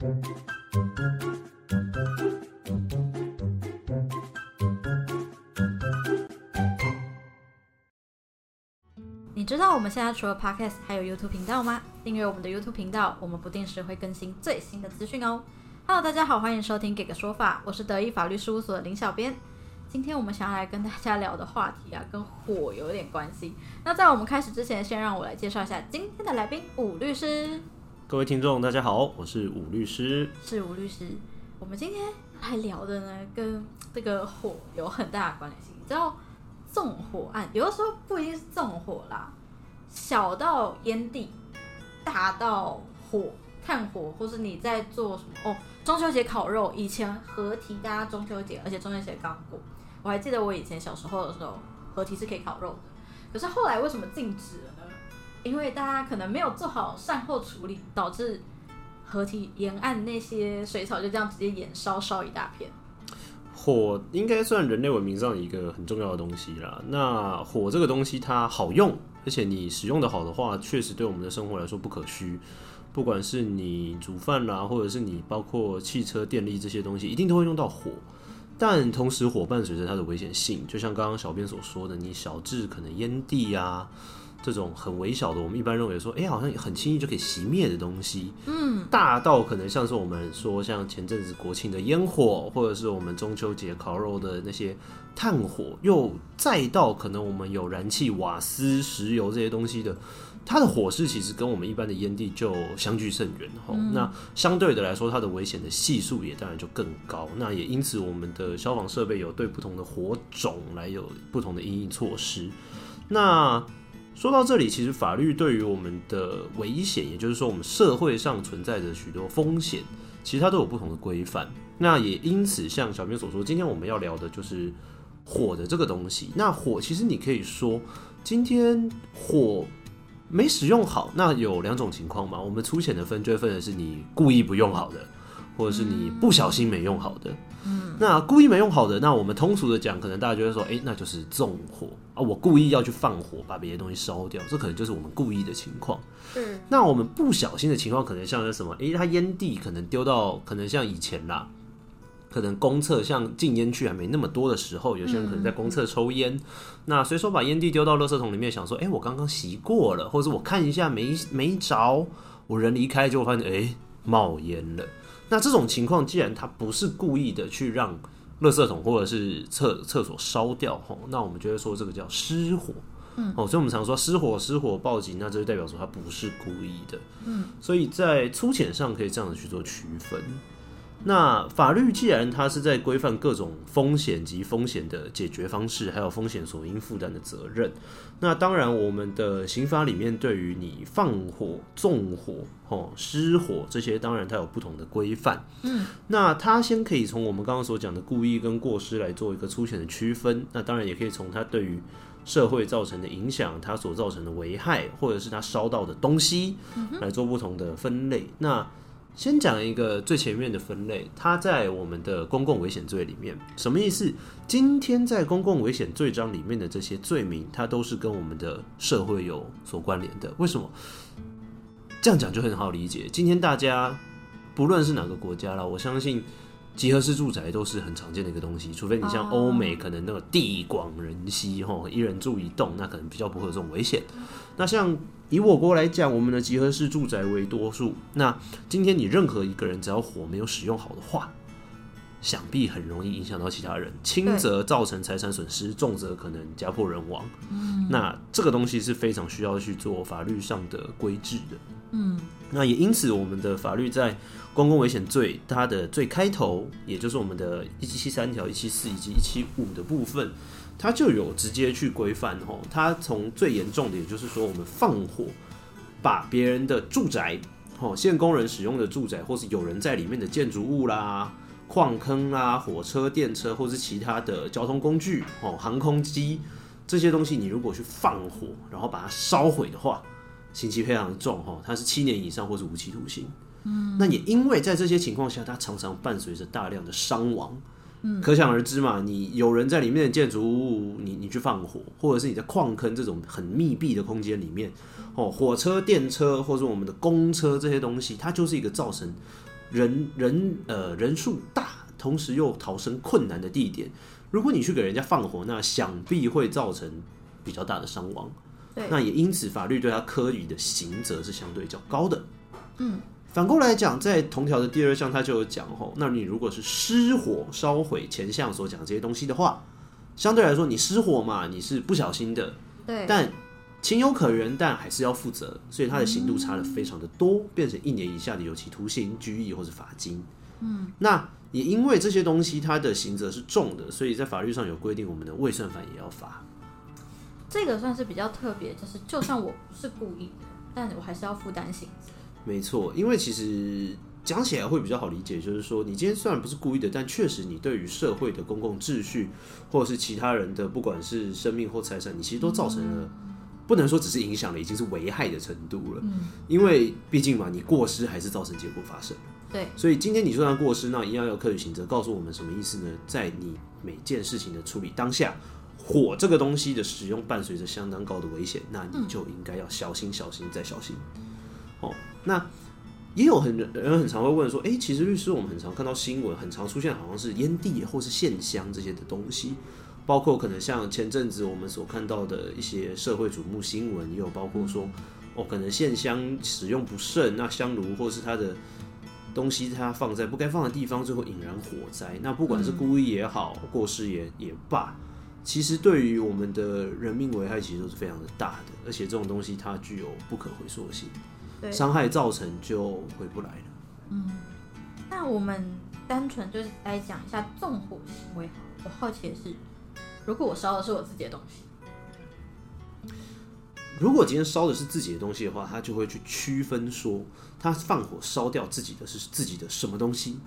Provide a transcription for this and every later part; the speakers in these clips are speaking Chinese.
你知道我们现在除了 Podcast 还有 YouTube 频道吗？订阅我们的 YouTube 频道，我们不定时会更新最新的资讯哦。Hello，大家好，欢迎收听《给个说法》，我是德意法律事务所的林小编。今天我们想要来跟大家聊的话题啊，跟火有点关系。那在我们开始之前，先让我来介绍一下今天的来宾武律师。各位听众，大家好，我是武律师。是武律师。我们今天来聊的呢，跟这个火有很大的关联性。你知道纵火案，有的时候不一定是纵火啦，小到烟蒂，大到火炭火，或是你在做什么哦。中秋节烤肉，以前合体大家中秋节，而且中秋节刚过。我还记得我以前小时候的时候，合体是可以烤肉的，可是后来为什么禁止了呢？因为大家可能没有做好善后处理，导致河体沿岸那些水草就这样直接燃烧，烧一大片。火应该算人类文明上一个很重要的东西啦。那火这个东西它好用，而且你使用的好的话，确实对我们的生活来说不可虚。不管是你煮饭啦，或者是你包括汽车电力这些东西，一定都会用到火。但同时，火伴随着它的危险性，就像刚刚小编所说的，你小至可能烟蒂啊这种很微小的，我们一般认为说，哎，好像很轻易就可以熄灭的东西，嗯，大到可能像是我们说像前阵子国庆的烟火，或者是我们中秋节烤肉的那些炭火，又再到可能我们有燃气、瓦斯、石油这些东西的。它的火势其实跟我们一般的烟蒂就相距甚远吼，那相对的来说，它的危险的系数也当然就更高。那也因此，我们的消防设备有对不同的火种来有不同的应应措施。那说到这里，其实法律对于我们的危险，也就是说我们社会上存在着许多风险，其实它都有不同的规范。那也因此，像小明所说，今天我们要聊的就是火的这个东西。那火其实你可以说，今天火。没使用好，那有两种情况嘛。我们粗浅的分，就会分的是你故意不用好的，或者是你不小心没用好的。嗯，那故意没用好的，那我们通俗的讲，可能大家就会说，哎，那就是纵火啊，我故意要去放火，把别的东西烧掉，这可能就是我们故意的情况。嗯，那我们不小心的情况，可能像是什么？哎，他烟蒂可能丢到，可能像以前啦。可能公厕像禁烟区还没那么多的时候，有些人可能在公厕抽烟，那随手把烟蒂丢到垃圾桶里面，想说，哎，我刚刚洗过了，或者我看一下没没着，我人离开就发现，哎，冒烟了。那这种情况，既然他不是故意的去让垃圾桶或者是厕厕所烧掉，吼，那我们就会说这个叫失火，嗯，哦，所以我们常说失火失火报警，那这就代表说他不是故意的，嗯，所以在粗浅上可以这样子去做区分。那法律既然它是在规范各种风险及风险的解决方式，还有风险所应负担的责任，那当然我们的刑法里面对于你放火、纵火、吼失火这些，当然它有不同的规范。嗯，那它先可以从我们刚刚所讲的故意跟过失来做一个粗浅的区分，那当然也可以从它对于社会造成的影响，它所造成的危害，或者是它烧到的东西来做不同的分类。那先讲一个最前面的分类，它在我们的公共危险罪里面，什么意思？今天在公共危险罪章里面的这些罪名，它都是跟我们的社会有所关联的。为什么？这样讲就很好理解。今天大家不论是哪个国家了，我相信集合式住宅都是很常见的一个东西，除非你像欧美，可能那个地广人稀，吼，一人住一栋，那可能比较不会有这种危险。那像以我国来讲，我们的集合式住宅为多数。那今天你任何一个人，只要火没有使用好的话，想必很容易影响到其他人，轻则造成财产损失，重则可能家破人亡。嗯，那这个东西是非常需要去做法律上的规制的。嗯，那也因此，我们的法律在公共危险罪它的最开头，也就是我们的一七七三条、一七四以及一七五的部分。它就有直接去规范哦，它从最严重的，也就是说我们放火把别人的住宅，哦现工人使用的住宅，或是有人在里面的建筑物啦、矿坑啊、火车、电车，或是其他的交通工具，哦，航空机这些东西，你如果去放火，然后把它烧毁的话，刑期非常重哦，它是七年以上或是无期徒刑。嗯，那也因为在这些情况下，它常常伴随着大量的伤亡。嗯可想而知嘛，你有人在里面的建筑物，你你去放火，或者是你在矿坑这种很密闭的空间里面，哦，火车、电车或者我们的公车这些东西，它就是一个造成人人呃人数大，同时又逃生困难的地点，如果你去给人家放火，那想必会造成比较大的伤亡。对，那也因此，法律对他科以的刑责是相对较高的。嗯，反过来讲，在同条的第二项，他就有讲吼，那你如果是失火烧毁前项所讲这些东西的话，相对来说，你失火嘛，你是不小心的，对，但情有可原，但还是要负责，所以他的刑度差的非常的多，变成一年以下的有期徒刑、拘役或者罚金。嗯，那也因为这些东西它的刑责是重的，所以在法律上有规定，我们的未算犯也要罚。这个算是比较特别，就是就算我不是故意的，但我还是要负担刑责。没错，因为其实讲起来会比较好理解，就是说你今天虽然不是故意的，但确实你对于社会的公共秩序，或者是其他人的不管是生命或财产，你其实都造成了，不能说只是影响了，已经是危害的程度了。嗯，因为毕竟嘛，你过失还是造成结果发生。对，所以今天你说他过失，那一样要科学刑责。告诉我们什么意思呢？在你每件事情的处理当下，火这个东西的使用伴随着相当高的危险，那你就应该要小心、小心再小心。哦，那也有很人很常会问说，诶，其实律师我们很常看到新闻，很常出现好像是烟蒂或是线香这些的东西，包括可能像前阵子我们所看到的一些社会瞩目新闻，也有包括说，哦，可能线香使用不慎，那香炉或是它的东西它放在不该放的地方，最后引燃火灾。那不管是故意也好，过失也也罢，其实对于我们的人命危害其实都是非常的大的，而且这种东西它具有不可回溯性，对。伤害造成就回不来了。嗯那我们单纯就是来讲一下纵火行为好。我好奇的是，如果我烧的是我自己的东西，如果今天烧的是自己的东西的话，他就会去区分说，他放火烧掉自己的是自己的什么东西。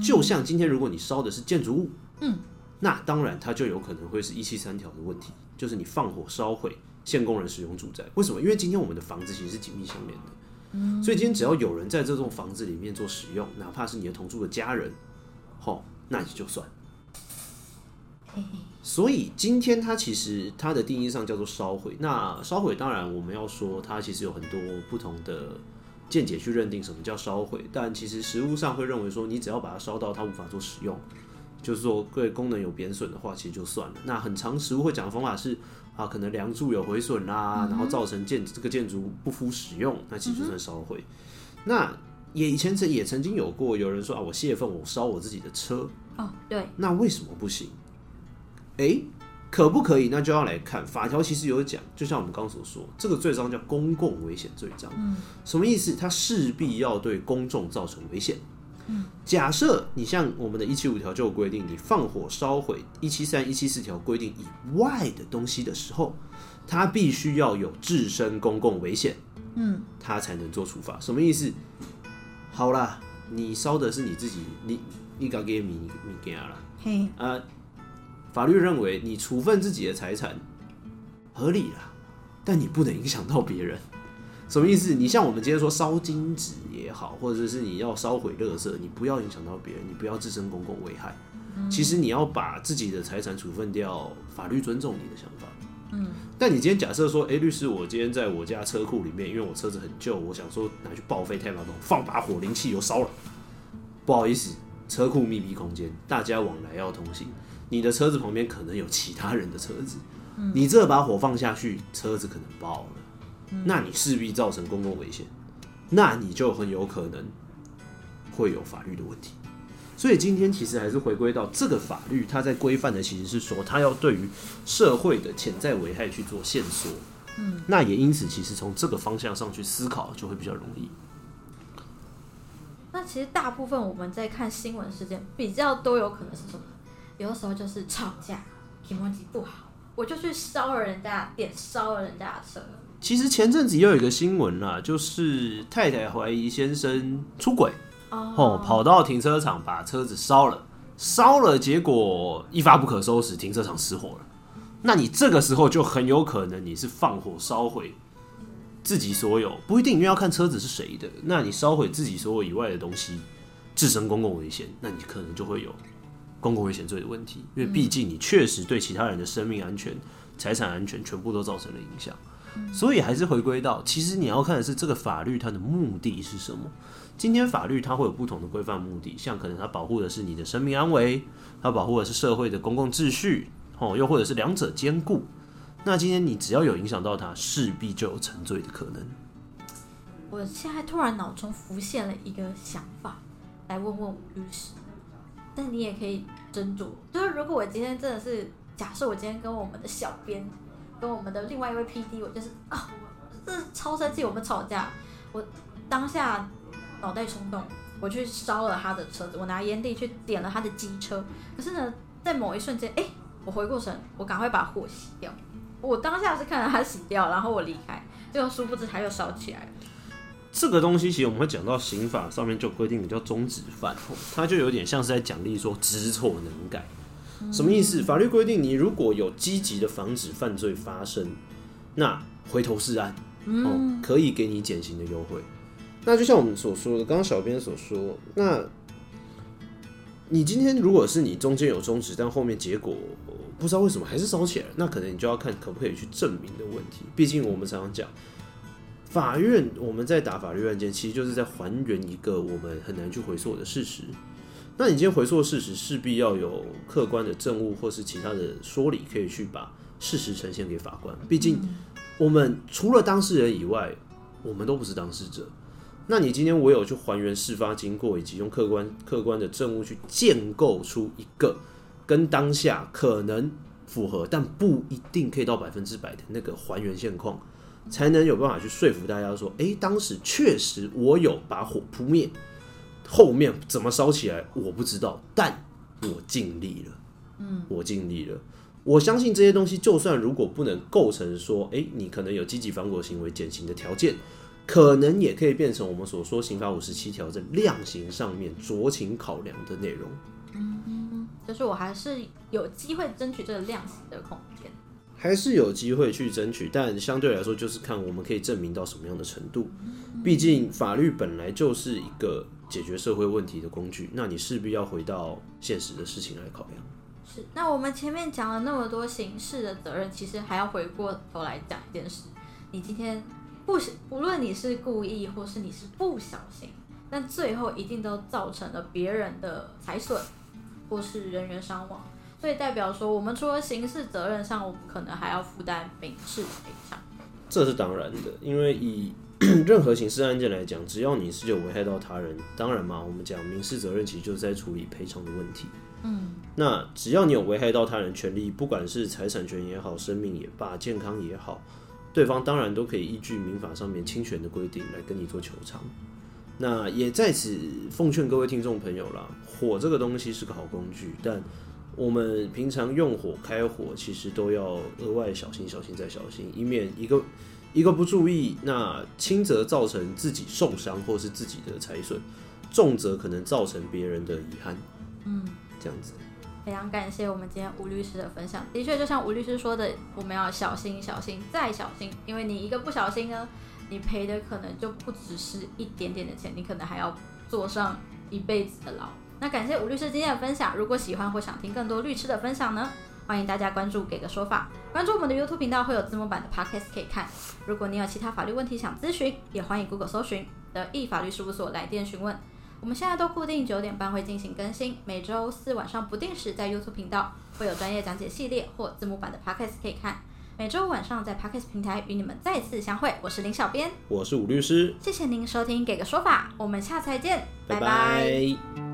就像今天如果你烧的是建筑物，嗯，那当然它就有可能会是一七三条的问题，就是你放火烧毁现工人使用住宅。为什么？因为今天我们的房子其实是紧密相连的。所以今天只要有人在这栋房子里面做使用，哪怕是你的同住的家人，好，那你就算。所以今天它其实它的定义上叫做烧毁。那烧毁当然我们要说它其实有很多不同的见解去认定什么叫烧毁，但其实实物上会认为说你只要把它烧到它无法做使用，就是说对功能有贬损的话，其实就算了。那很长实物会讲的方法是啊，可能梁柱有毁损啦，然后造成建这个建筑不敷使用，那其实就算烧毁。那也以前曾也曾经有过有人说啊，我泄愤我烧我自己的车，哦，对，那为什么不行？诶，可不可以？那就要来看法条，其实有讲，就像我们刚刚所说，这个罪章叫公共危险罪章。嗯，什么意思？它势必要对公众造成危险。假设你像我们的一七五条就有规定，你放火烧毁一七三、一七四条规定以外的东西的时候，它必须要有自身公共危险，嗯，它才能做处罚。什么意思？好啦，你烧的是你自己，你你搞给米米给啦，嘿，啊，法律认为你处分自己的财产合理啦，但你不能影响到别人。什么意思？你像我们今天说烧金纸也好，或者是你要烧毁垃圾，你不要影响到别人，你不要自身公共危害。其实你要把自己的财产处分掉，法律尊重你的想法。嗯，但你今天假设说，哎、律师，我今天在我家车库里面，因为我车子很旧，我想说拿去报废太麻烦，放把火淋汽油烧了。不好意思，车库密闭空间，大家往来要通行，你的车子旁边可能有其他人的车子，你这把火放下去，车子可能爆了，那你势必造成公共危险，那你就很有可能会有法律的问题。所以今天其实还是回归到这个法律，它在规范的其实是说，它要对于社会的潜在危害去做线索。嗯，那也因此，其实从这个方向上去思考，就会比较容易。那其实大部分我们在看新闻事件，比较都有可能是什么？有的时候就是吵架，情绪不好，我就去烧了人家的店，烧了人家的车。其实前阵子又有一个新闻啦，就是太太怀疑先生出轨，哦，跑到停车场把车子烧了，烧了，结果一发不可收拾，停车场失火了。那你这个时候就很有可能你是放火烧毁自己所有，不一定，因为要看车子是谁的。那你烧毁自己所有以外的东西，自身公共危险，那你可能就会有公共危险罪的问题，因为毕竟你确实对其他人的生命安全、财产安全全部都造成了影响。所以还是回归到，其实你要看的是这个法律它的目的是什么。今天法律它会有不同的规范目的，像可能它保护的是你的生命安危，它保护的是社会的公共秩序，哦，又或者是两者兼顾。那今天你只要有影响到它，势必就有沉醉的可能。我现在突然脑中浮现了一个想法，来问问律师。但你也可以斟酌，就是如果我今天真的是假设我今天跟我们的小编，跟我们的另外一位 P D，我就是啊，这超生气，我们吵架，我当下脑袋冲动，我去烧了他的车子，我拿烟蒂去点了他的机车，可是呢，在某一瞬间，哎，我回过神，我赶快把火熄掉，我当下是看着他熄掉，然后我离开，结果殊不知他又烧起来了。这个东西其实我们会讲到刑法上面就规定的叫终止犯，它就有点像是在奖励说知错能改，什么意思？法律规定你如果有积极的防止犯罪发生，那回头是岸，哦，可以给你减刑的优惠。那就像我们所说的，刚刚小编所说，那你今天如果是你中间有终止，但后面结果不知道为什么还是烧起来，那可能你就要看可不可以去证明的问题。毕竟我们常常讲。法院，我们在打法律案件，其实就是在还原一个我们很难去回溯的事实。那你今天回溯事实，势必要有客观的证物或是其他的说理，可以去把事实呈现给法官。毕竟，我们除了当事人以外，我们都不是当事者。那你今天唯有去还原事发经过，以及用客观客观的证物去建构出一个跟当下可能符合，但不一定可以到百分之百的那个还原现况。才能有办法去说服大家说，哎，当时确实我有把火扑灭，后面怎么烧起来我不知道，但我尽力了，嗯，我尽力了。我相信这些东西，就算如果不能构成说，哎，你可能有积极防火行为减刑的条件，可能也可以变成我们所说刑法五十七条在量刑上面酌情考量的内容。嗯，就是我还是有机会争取这个量刑的空间。还是有机会去争取，但相对来说，就是看我们可以证明到什么样的程度。毕竟法律本来就是一个解决社会问题的工具，那你势必要回到现实的事情来考量。是，那我们前面讲了那么多刑事的责任，其实还要回过头来讲一件事：你今天不，无论你是故意或是你是不小心，但最后一定都造成了别人的财损或是人员伤亡。所以代表说，我们除了刑事责任上，我们可能还要负担民事赔偿。这是当然的，因为以 任何刑事案件来讲，只要你是有危害到他人，当然嘛，我们讲民事责任其实就是在处理赔偿的问题。嗯，那只要你有危害到他人权利，不管是财产权也好，生命也罢，健康也好，对方当然都可以依据民法上面侵权的规定来跟你做求偿。那也在此奉劝各位听众朋友啦，火这个东西是个好工具，但我们平常用火开火，其实都要额外小心、小心再小心，以免一个一个不注意，那轻则造成自己受伤或是自己的财损，重则可能造成别人的遗憾。嗯，这样子。非常感谢我们今天吴律师的分享。的确，就像吴律师说的，我们要小心、小心再小心，因为你一个不小心呢，你赔的可能就不只是一点点的钱，你可能还要坐上一辈子的牢。那感谢吴律师今天的分享。如果喜欢或想听更多律师的分享呢，欢迎大家关注给个说法，关注我们的 YouTube 频道会有字幕版的 Podcast 可以看。如果你有其他法律问题想咨询，也欢迎 Google 搜寻的易法律事务所来电询问。我们现在都固定九点半会进行更新，每周四晚上不定时在 YouTube 频道会有专业讲解系列或字幕版的 Podcast 可以看。每周晚上在 Podcast 平台与你们再次相会，我是林小编，我是吴律师，谢谢您收听给个说法，我们下次再见，拜拜。